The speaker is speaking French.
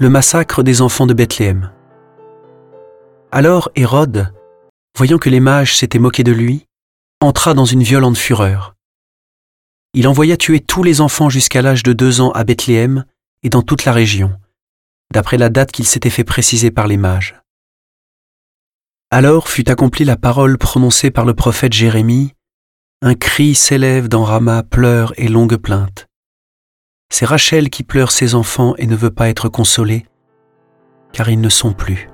le massacre des enfants de Bethléem. Alors Hérode, voyant que les mages s'étaient moqués de lui, entra dans une violente fureur. Il envoya tuer tous les enfants jusqu'à l'âge de deux ans à Bethléem et dans toute la région, d'après la date qu'il s'était fait préciser par les mages. Alors fut accomplie la parole prononcée par le prophète Jérémie, un cri s'élève dans Rama, pleurs et longues plaintes. C'est Rachel qui pleure ses enfants et ne veut pas être consolée, car ils ne sont plus.